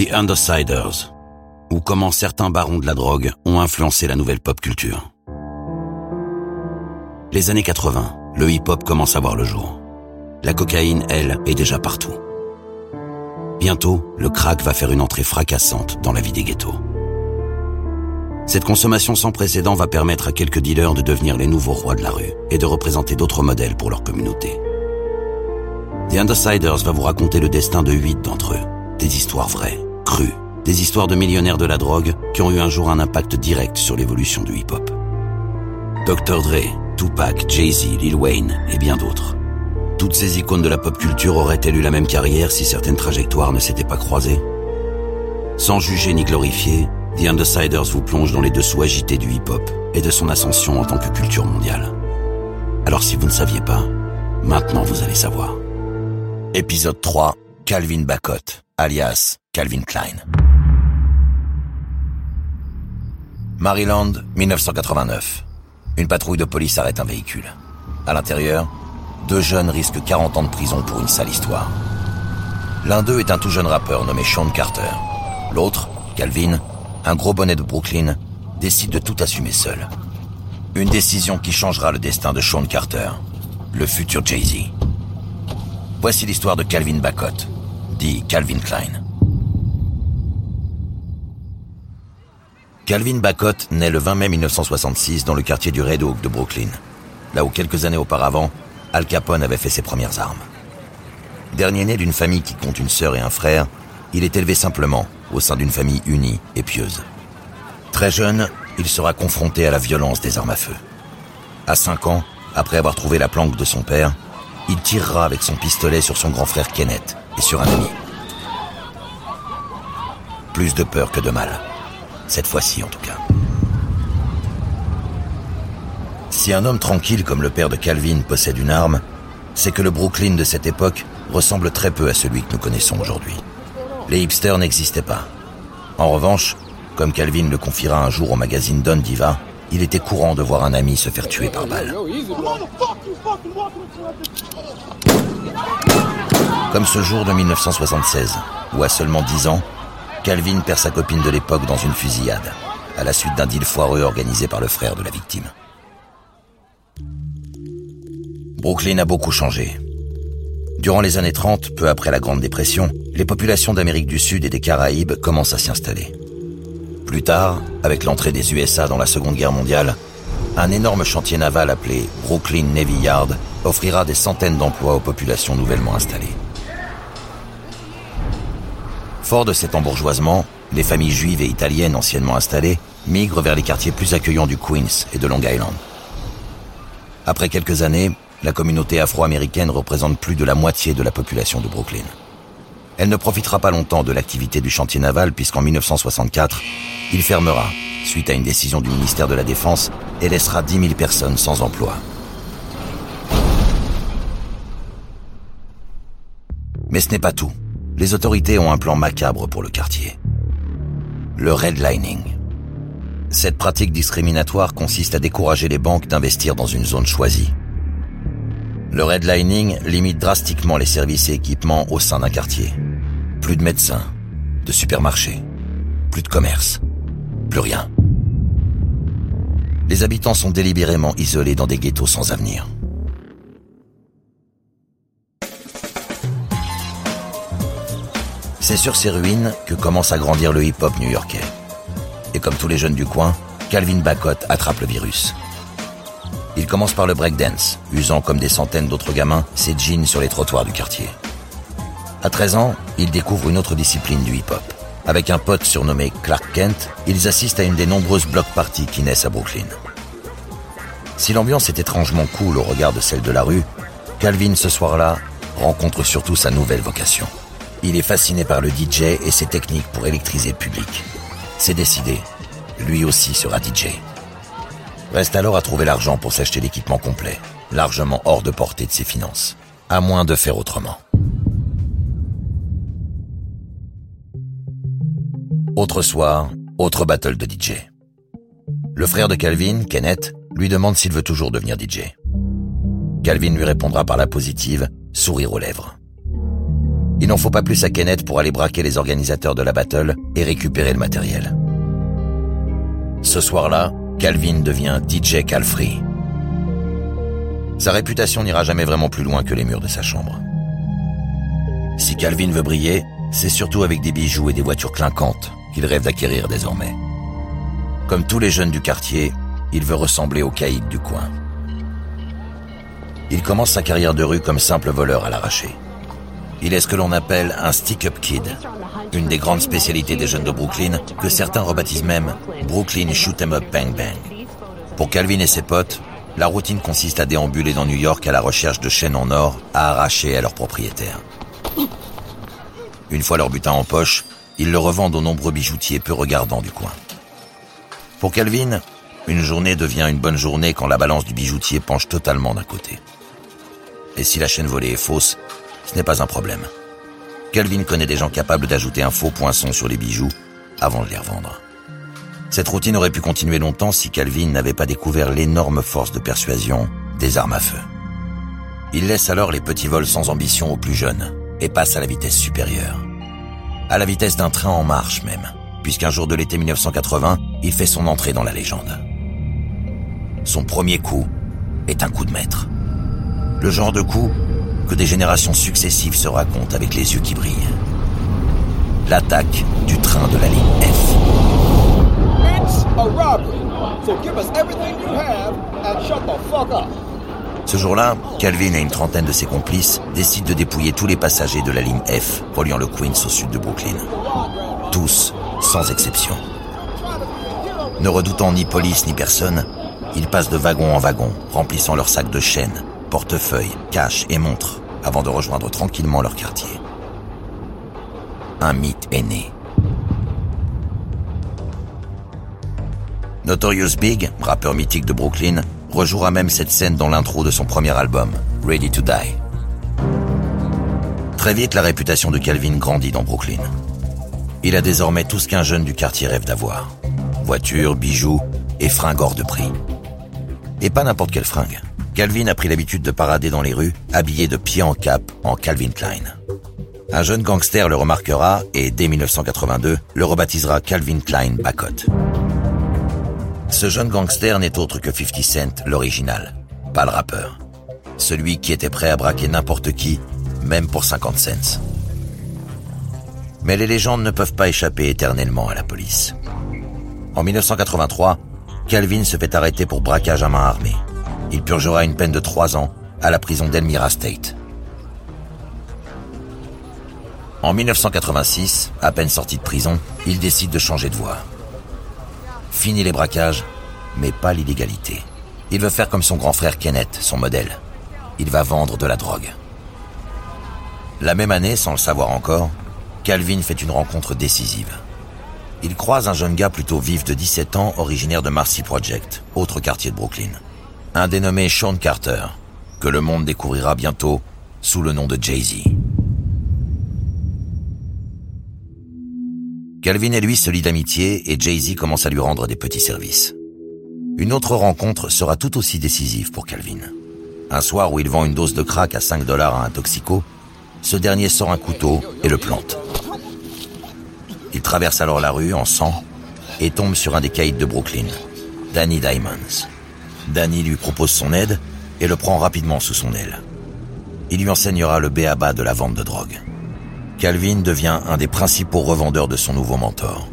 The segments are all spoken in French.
The Undersiders, ou comment certains barons de la drogue ont influencé la nouvelle pop culture. Les années 80, le hip-hop commence à voir le jour. La cocaïne, elle, est déjà partout. Bientôt, le crack va faire une entrée fracassante dans la vie des ghettos. Cette consommation sans précédent va permettre à quelques dealers de devenir les nouveaux rois de la rue et de représenter d'autres modèles pour leur communauté. The Undersiders va vous raconter le destin de huit d'entre eux. Des histoires vraies, crues, des histoires de millionnaires de la drogue qui ont eu un jour un impact direct sur l'évolution du hip-hop. Dr. Dre, Tupac, Jay-Z, Lil Wayne et bien d'autres. Toutes ces icônes de la pop culture auraient-elles eu la même carrière si certaines trajectoires ne s'étaient pas croisées? Sans juger ni glorifier, The Undersiders vous plonge dans les dessous agités du hip-hop et de son ascension en tant que culture mondiale. Alors si vous ne saviez pas, maintenant vous allez savoir. Épisode 3, Calvin Bacot, alias Calvin Klein. Maryland, 1989. Une patrouille de police arrête un véhicule. À l'intérieur, deux jeunes risquent 40 ans de prison pour une sale histoire. L'un d'eux est un tout jeune rappeur nommé Sean Carter. L'autre, Calvin, un gros bonnet de Brooklyn, décide de tout assumer seul. Une décision qui changera le destin de Sean Carter, le futur Jay-Z. Voici l'histoire de Calvin Bacot, dit Calvin Klein. Calvin Bacot naît le 20 mai 1966 dans le quartier du Red Oak de Brooklyn, là où quelques années auparavant, Al Capone avait fait ses premières armes. Dernier né d'une famille qui compte une sœur et un frère, il est élevé simplement au sein d'une famille unie et pieuse. Très jeune, il sera confronté à la violence des armes à feu. À 5 ans, après avoir trouvé la planque de son père, il tirera avec son pistolet sur son grand frère Kenneth et sur un ami. Plus de peur que de mal. Cette fois-ci en tout cas. Si un homme tranquille comme le père de Calvin possède une arme, c'est que le Brooklyn de cette époque ressemble très peu à celui que nous connaissons aujourd'hui. Les hipsters n'existaient pas. En revanche, comme Calvin le confiera un jour au magazine Don Diva, il était courant de voir un ami se faire tuer par balle. Comme ce jour de 1976, où à seulement 10 ans, Calvin perd sa copine de l'époque dans une fusillade, à la suite d'un deal foireux organisé par le frère de la victime. Brooklyn a beaucoup changé. Durant les années 30, peu après la Grande Dépression, les populations d'Amérique du Sud et des Caraïbes commencent à s'y installer. Plus tard, avec l'entrée des USA dans la Seconde Guerre mondiale, un énorme chantier naval appelé Brooklyn Navy Yard offrira des centaines d'emplois aux populations nouvellement installées. Fort de cet embourgeoisement, les familles juives et italiennes anciennement installées migrent vers les quartiers plus accueillants du Queens et de Long Island. Après quelques années, la communauté afro-américaine représente plus de la moitié de la population de Brooklyn. Elle ne profitera pas longtemps de l'activité du chantier naval puisqu'en 1964, il fermera, suite à une décision du ministère de la Défense, et laissera 10 000 personnes sans emploi. Mais ce n'est pas tout. Les autorités ont un plan macabre pour le quartier. Le redlining. Cette pratique discriminatoire consiste à décourager les banques d'investir dans une zone choisie. Le redlining limite drastiquement les services et équipements au sein d'un quartier. Plus de médecins, de supermarchés, plus de commerce, plus rien. Les habitants sont délibérément isolés dans des ghettos sans avenir. C'est sur ces ruines que commence à grandir le hip-hop new-yorkais. Et comme tous les jeunes du coin, Calvin Bacot attrape le virus. Il commence par le breakdance, usant comme des centaines d'autres gamins ses jeans sur les trottoirs du quartier. À 13 ans, il découvre une autre discipline du hip-hop. Avec un pote surnommé Clark Kent, ils assistent à une des nombreuses block parties qui naissent à Brooklyn. Si l'ambiance est étrangement cool au regard de celle de la rue, Calvin ce soir-là rencontre surtout sa nouvelle vocation. Il est fasciné par le DJ et ses techniques pour électriser le public. C'est décidé, lui aussi sera DJ. Reste alors à trouver l'argent pour s'acheter l'équipement complet, largement hors de portée de ses finances, à moins de faire autrement. Autre soir, autre battle de DJ. Le frère de Calvin, Kenneth, lui demande s'il veut toujours devenir DJ. Calvin lui répondra par la positive, sourire aux lèvres. Il n'en faut pas plus à Kenneth pour aller braquer les organisateurs de la battle et récupérer le matériel. Ce soir-là, Calvin devient DJ Calfree. Sa réputation n'ira jamais vraiment plus loin que les murs de sa chambre. Si Calvin veut briller, c'est surtout avec des bijoux et des voitures clinquantes qu'il rêve d'acquérir désormais. Comme tous les jeunes du quartier, il veut ressembler au caïd du coin. Il commence sa carrière de rue comme simple voleur à l'arraché. Il est ce que l'on appelle un stick-up kid, une des grandes spécialités des jeunes de Brooklyn, que certains rebaptisent même Brooklyn Shoot 'em Up Bang Bang. Pour Calvin et ses potes, la routine consiste à déambuler dans New York à la recherche de chaînes en or à arracher à leurs propriétaires. Une fois leur butin en poche, ils le revendent aux nombreux bijoutiers peu regardants du coin. Pour Calvin, une journée devient une bonne journée quand la balance du bijoutier penche totalement d'un côté. Et si la chaîne volée est fausse, ce n'est pas un problème. Calvin connaît des gens capables d'ajouter un faux poinçon sur les bijoux avant de les revendre. Cette routine aurait pu continuer longtemps si Calvin n'avait pas découvert l'énorme force de persuasion des armes à feu. Il laisse alors les petits vols sans ambition aux plus jeunes et passe à la vitesse supérieure. À la vitesse d'un train en marche même puisqu'un jour de l'été 1980, il fait son entrée dans la légende. Son premier coup est un coup de maître. Le genre de coup que des générations successives se racontent avec les yeux qui brillent. L'attaque du train de la ligne F. Ce jour-là, Calvin et une trentaine de ses complices décident de dépouiller tous les passagers de la ligne F reliant le Queens au sud de Brooklyn. Tous sans exception. Ne redoutant ni police ni personne, ils passent de wagon en wagon, remplissant leurs sacs de chaînes, portefeuilles, cash et montres, avant de rejoindre tranquillement leur quartier. Un mythe est né. Notorious Big, rappeur mythique de Brooklyn, rejouera même cette scène dans l'intro de son premier album, Ready to Die. Très vite, la réputation de Calvin grandit dans Brooklyn. Il a désormais tout ce qu'un jeune du quartier rêve d'avoir. Voitures, bijoux et fringues hors de prix. Et pas n'importe quelle fringue. Calvin a pris l'habitude de parader dans les rues, habillé de pied en cap en Calvin Klein. Un jeune gangster le remarquera et dès 1982 le rebaptisera Calvin Klein Bacot. Ce jeune gangster n'est autre que 50 Cent, l'original, pas le rappeur. Celui qui était prêt à braquer n'importe qui, même pour 50 cents. Mais les légendes ne peuvent pas échapper éternellement à la police. En 1983, Calvin se fait arrêter pour braquage à main armée. Il purgera une peine de trois ans à la prison d'Elmira State. En 1986, à peine sorti de prison, il décide de changer de voie. Fini les braquages, mais pas l'illégalité. Il veut faire comme son grand frère Kenneth, son modèle. Il va vendre de la drogue. La même année, sans le savoir encore, Calvin fait une rencontre décisive. Il croise un jeune gars plutôt vif de 17 ans, originaire de Marcy Project, autre quartier de Brooklyn. Un dénommé Sean Carter, que le monde découvrira bientôt sous le nom de Jay-Z. Calvin et lui se lient d'amitié et Jay-Z commence à lui rendre des petits services. Une autre rencontre sera tout aussi décisive pour Calvin. Un soir où il vend une dose de crack à 5 dollars à un toxico, ce dernier sort un couteau et le plante. Il traverse alors la rue en sang et tombe sur un des caïds de Brooklyn, Danny Diamonds. Danny lui propose son aide et le prend rapidement sous son aile. Il lui enseignera le béaba de la vente de drogue. Calvin devient un des principaux revendeurs de son nouveau mentor.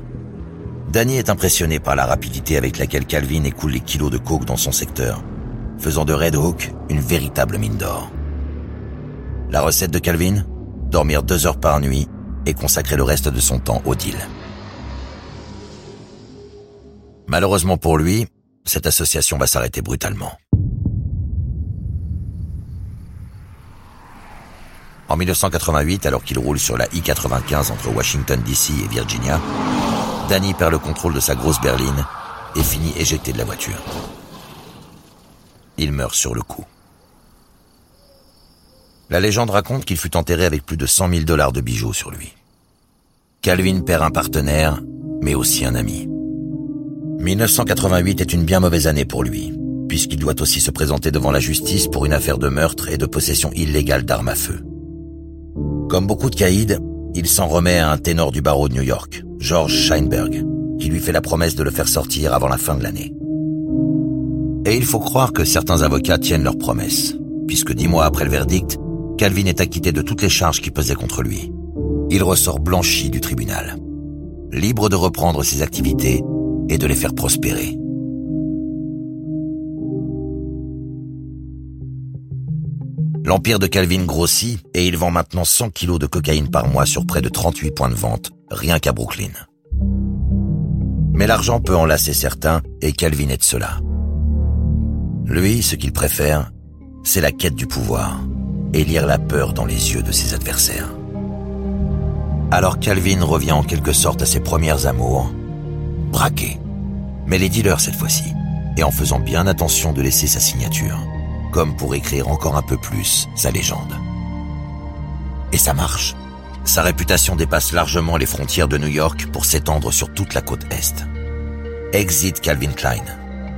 Danny est impressionné par la rapidité avec laquelle Calvin écoule les kilos de coke dans son secteur, faisant de Red Hawk une véritable mine d'or. La recette de Calvin? Dormir deux heures par nuit et consacrer le reste de son temps au deal. Malheureusement pour lui, cette association va s'arrêter brutalement. En 1988, alors qu'il roule sur la I-95 entre Washington DC et Virginia, Danny perd le contrôle de sa grosse berline et finit éjecté de la voiture. Il meurt sur le coup. La légende raconte qu'il fut enterré avec plus de 100 000 dollars de bijoux sur lui. Calvin perd un partenaire, mais aussi un ami. 1988 est une bien mauvaise année pour lui, puisqu'il doit aussi se présenter devant la justice pour une affaire de meurtre et de possession illégale d'armes à feu. Comme beaucoup de caïds, il s'en remet à un ténor du barreau de New York, George Scheinberg, qui lui fait la promesse de le faire sortir avant la fin de l'année. Et il faut croire que certains avocats tiennent leurs promesses, puisque dix mois après le verdict, Calvin est acquitté de toutes les charges qui pesaient contre lui. Il ressort blanchi du tribunal, libre de reprendre ses activités et de les faire prospérer. L'empire de Calvin grossit et il vend maintenant 100 kilos de cocaïne par mois sur près de 38 points de vente, rien qu'à Brooklyn. Mais l'argent peut enlacer certains et Calvin est de cela. Lui, ce qu'il préfère, c'est la quête du pouvoir et lire la peur dans les yeux de ses adversaires. Alors Calvin revient en quelque sorte à ses premières amours, braqué, mais les dealers cette fois-ci, et en faisant bien attention de laisser sa signature pour écrire encore un peu plus sa légende. Et ça marche. Sa réputation dépasse largement les frontières de New York pour s'étendre sur toute la côte Est. Exit Calvin Klein.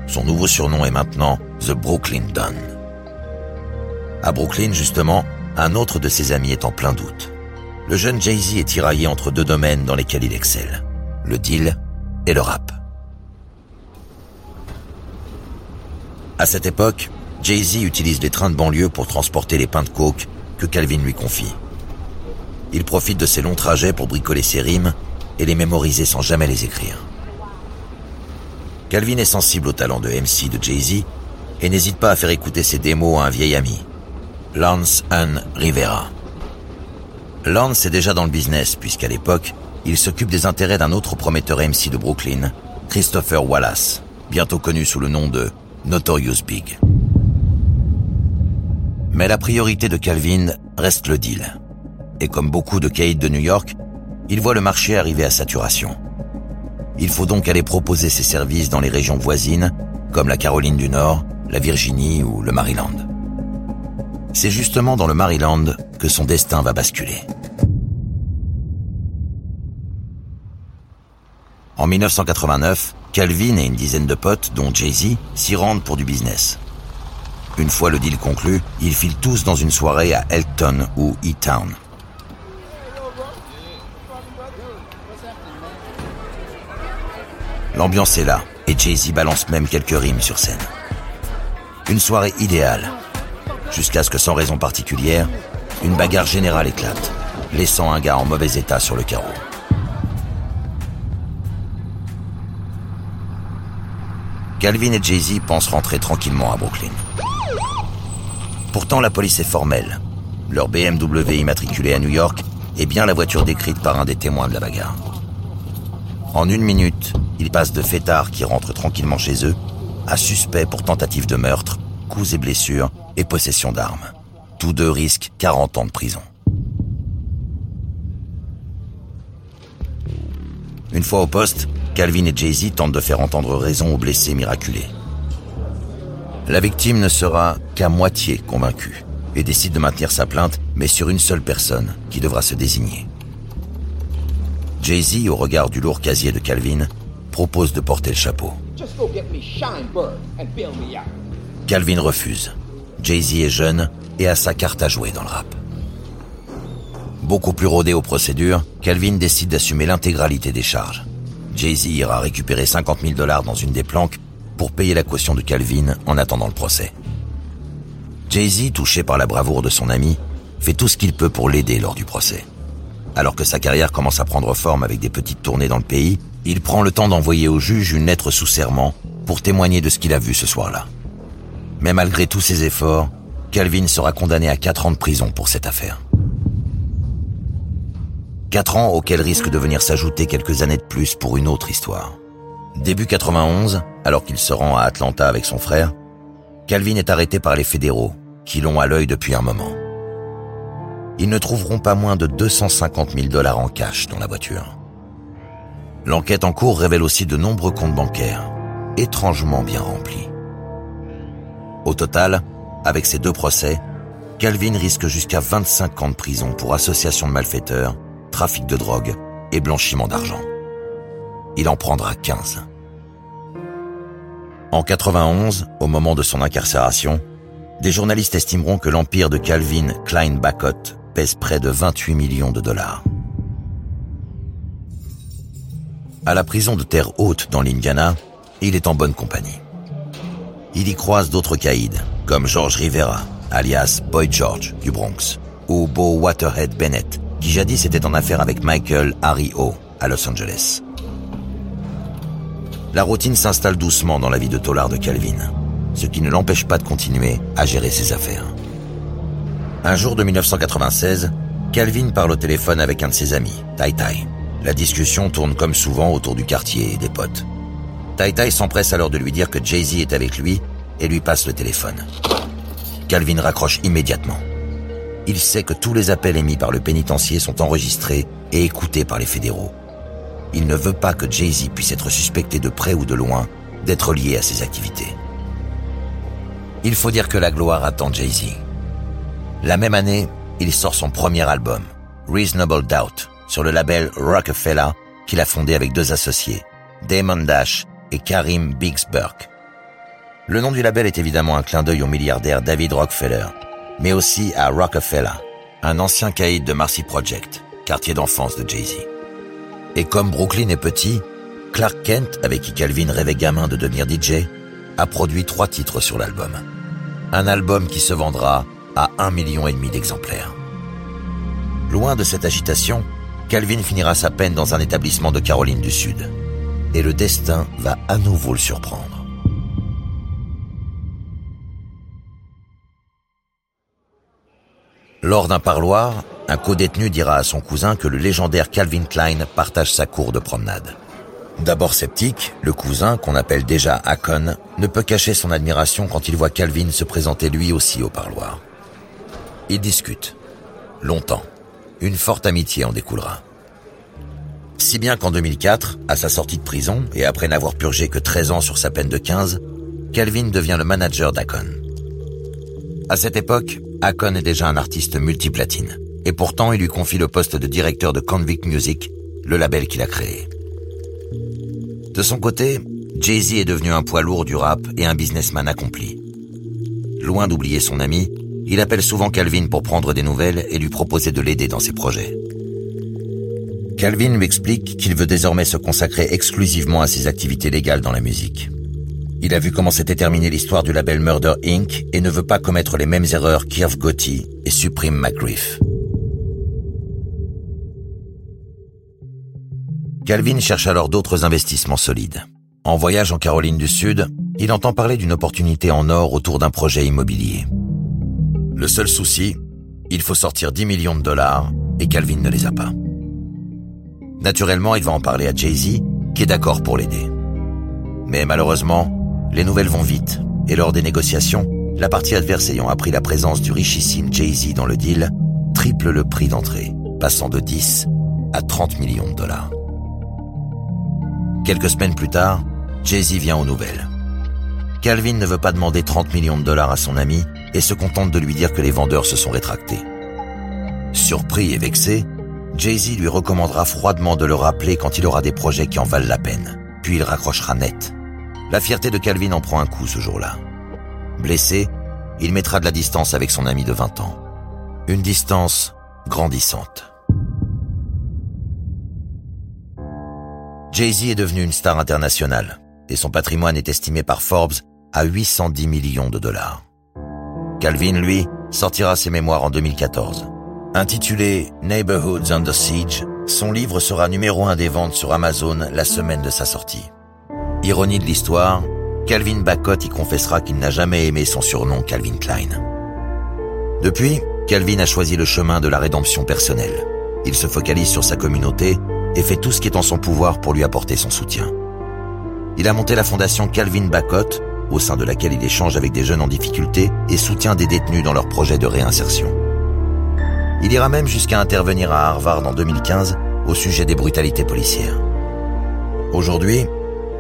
Son nouveau surnom est maintenant The Brooklyn Don. À Brooklyn, justement, un autre de ses amis est en plein doute. Le jeune Jay-Z est tiraillé entre deux domaines dans lesquels il excelle. Le deal et le rap. À cette époque, Jay-Z utilise les trains de banlieue pour transporter les pains de coke que Calvin lui confie. Il profite de ses longs trajets pour bricoler ses rimes et les mémoriser sans jamais les écrire. Calvin est sensible au talent de MC de Jay-Z et n'hésite pas à faire écouter ses démos à un vieil ami, Lance Ann Rivera. Lance est déjà dans le business puisqu'à l'époque, il s'occupe des intérêts d'un autre prometteur MC de Brooklyn, Christopher Wallace, bientôt connu sous le nom de Notorious Big. Mais la priorité de Calvin reste le deal. Et comme beaucoup de caïds de New York, il voit le marché arriver à saturation. Il faut donc aller proposer ses services dans les régions voisines, comme la Caroline du Nord, la Virginie ou le Maryland. C'est justement dans le Maryland que son destin va basculer. En 1989, Calvin et une dizaine de potes, dont Jay-Z, s'y rendent pour du business. Une fois le deal conclu, ils filent tous dans une soirée à Elton ou E-Town. L'ambiance est là, et Jay-Z balance même quelques rimes sur scène. Une soirée idéale, jusqu'à ce que sans raison particulière, une bagarre générale éclate, laissant un gars en mauvais état sur le carreau. Calvin et Jay-Z pensent rentrer tranquillement à Brooklyn. Pourtant, la police est formelle. Leur BMW immatriculé à New York est bien la voiture décrite par un des témoins de la bagarre. En une minute, ils passent de fêtards qui rentrent tranquillement chez eux à suspects pour tentative de meurtre, coups et blessures et possession d'armes. Tous deux risquent 40 ans de prison. Une fois au poste, Calvin et Jay-Z tentent de faire entendre raison aux blessés miraculés. La victime ne sera qu'à moitié convaincue et décide de maintenir sa plainte, mais sur une seule personne qui devra se désigner. Jay-Z, au regard du lourd casier de Calvin, propose de porter le chapeau. Calvin refuse. Jay-Z est jeune et a sa carte à jouer dans le rap. Beaucoup plus rodé aux procédures, Calvin décide d'assumer l'intégralité des charges. Jay-Z ira récupérer 50 000 dollars dans une des planques pour payer la caution de Calvin en attendant le procès. Jay-Z, touché par la bravoure de son ami, fait tout ce qu'il peut pour l'aider lors du procès. Alors que sa carrière commence à prendre forme avec des petites tournées dans le pays, il prend le temps d'envoyer au juge une lettre sous serment pour témoigner de ce qu'il a vu ce soir-là. Mais malgré tous ses efforts, Calvin sera condamné à 4 ans de prison pour cette affaire. 4 ans auxquels risquent de venir s'ajouter quelques années de plus pour une autre histoire. Début 91, alors qu'il se rend à Atlanta avec son frère, Calvin est arrêté par les fédéraux, qui l'ont à l'œil depuis un moment. Ils ne trouveront pas moins de 250 000 dollars en cash dans la voiture. L'enquête en cours révèle aussi de nombreux comptes bancaires, étrangement bien remplis. Au total, avec ces deux procès, Calvin risque jusqu'à 25 ans de prison pour association de malfaiteurs, trafic de drogue et blanchiment d'argent. Il en prendra 15. En 91, au moment de son incarcération, des journalistes estimeront que l'empire de Calvin Klein Bacot pèse près de 28 millions de dollars. À la prison de Terre Haute dans l'Indiana, il est en bonne compagnie. Il y croise d'autres caïds, comme George Rivera, alias Boy George du Bronx, ou Beau Waterhead Bennett, qui jadis était en affaire avec Michael Harry O à Los Angeles. La routine s'installe doucement dans la vie de Tollard de Calvin, ce qui ne l'empêche pas de continuer à gérer ses affaires. Un jour de 1996, Calvin parle au téléphone avec un de ses amis, Tai Tai. La discussion tourne comme souvent autour du quartier et des potes. Tai Tai s'empresse alors de lui dire que Jay-Z est avec lui et lui passe le téléphone. Calvin raccroche immédiatement. Il sait que tous les appels émis par le pénitencier sont enregistrés et écoutés par les fédéraux. Il ne veut pas que Jay-Z puisse être suspecté de près ou de loin d'être lié à ses activités. Il faut dire que la gloire attend Jay-Z. La même année, il sort son premier album, Reasonable Doubt, sur le label Rockefeller qu'il a fondé avec deux associés, Damon Dash et Karim Biggs Burke. Le nom du label est évidemment un clin d'œil au milliardaire David Rockefeller, mais aussi à Rockefeller, un ancien caïd de Marcy Project, quartier d'enfance de Jay-Z. Et comme Brooklyn est petit, Clark Kent, avec qui Calvin rêvait gamin de devenir DJ, a produit trois titres sur l'album. Un album qui se vendra à un million et demi d'exemplaires. Loin de cette agitation, Calvin finira sa peine dans un établissement de Caroline du Sud. Et le destin va à nouveau le surprendre. Lors d'un parloir, un co-détenu dira à son cousin que le légendaire Calvin Klein partage sa cour de promenade. D'abord sceptique, le cousin, qu'on appelle déjà Akon, ne peut cacher son admiration quand il voit Calvin se présenter lui aussi au parloir. Ils discutent. Longtemps. Une forte amitié en découlera. Si bien qu'en 2004, à sa sortie de prison, et après n'avoir purgé que 13 ans sur sa peine de 15, Calvin devient le manager d'Akon. À cette époque, Akon est déjà un artiste multiplatine. Et pourtant, il lui confie le poste de directeur de Convict Music, le label qu'il a créé. De son côté, Jay-Z est devenu un poids lourd du rap et un businessman accompli. Loin d'oublier son ami, il appelle souvent Calvin pour prendre des nouvelles et lui proposer de l'aider dans ses projets. Calvin lui explique qu'il veut désormais se consacrer exclusivement à ses activités légales dans la musique. Il a vu comment s'était terminée l'histoire du label Murder Inc. et ne veut pas commettre les mêmes erreurs qu'Irv Gotti et Supreme McGriff. Calvin cherche alors d'autres investissements solides. En voyage en Caroline du Sud, il entend parler d'une opportunité en or autour d'un projet immobilier. Le seul souci, il faut sortir 10 millions de dollars et Calvin ne les a pas. Naturellement, il va en parler à Jay-Z, qui est d'accord pour l'aider. Mais malheureusement, les nouvelles vont vite et lors des négociations, la partie adverse ayant appris la présence du richissime Jay-Z dans le deal, triple le prix d'entrée, passant de 10 à 30 millions de dollars. Quelques semaines plus tard, Jay-Z vient aux nouvelles. Calvin ne veut pas demander 30 millions de dollars à son ami et se contente de lui dire que les vendeurs se sont rétractés. Surpris et vexé, Jay-Z lui recommandera froidement de le rappeler quand il aura des projets qui en valent la peine. Puis il raccrochera net. La fierté de Calvin en prend un coup ce jour-là. Blessé, il mettra de la distance avec son ami de 20 ans. Une distance grandissante. Jay-Z est devenu une star internationale et son patrimoine est estimé par Forbes à 810 millions de dollars. Calvin, lui, sortira ses mémoires en 2014. Intitulé Neighborhoods Under Siege, son livre sera numéro un des ventes sur Amazon la semaine de sa sortie. Ironie de l'histoire, Calvin Bacot y confessera qu'il n'a jamais aimé son surnom Calvin Klein. Depuis, Calvin a choisi le chemin de la rédemption personnelle. Il se focalise sur sa communauté et fait tout ce qui est en son pouvoir pour lui apporter son soutien. Il a monté la fondation Calvin Bacot, au sein de laquelle il échange avec des jeunes en difficulté et soutient des détenus dans leurs projets de réinsertion. Il ira même jusqu'à intervenir à Harvard en 2015 au sujet des brutalités policières. Aujourd'hui,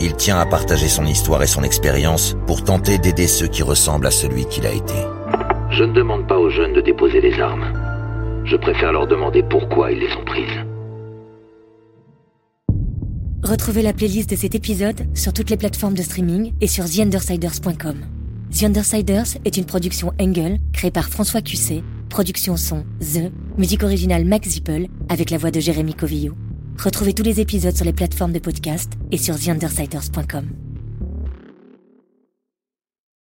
il tient à partager son histoire et son expérience pour tenter d'aider ceux qui ressemblent à celui qu'il a été. Je ne demande pas aux jeunes de déposer les armes. Je préfère leur demander pourquoi ils les ont prises. Retrouvez la playlist de cet épisode sur toutes les plateformes de streaming et sur TheUndersiders.com. The Undersiders est une production Engel créée par François Cusset Production son The, musique originale Max Zippel avec la voix de Jérémy Covillo. Retrouvez tous les épisodes sur les plateformes de podcast et sur TheUndersiders.com.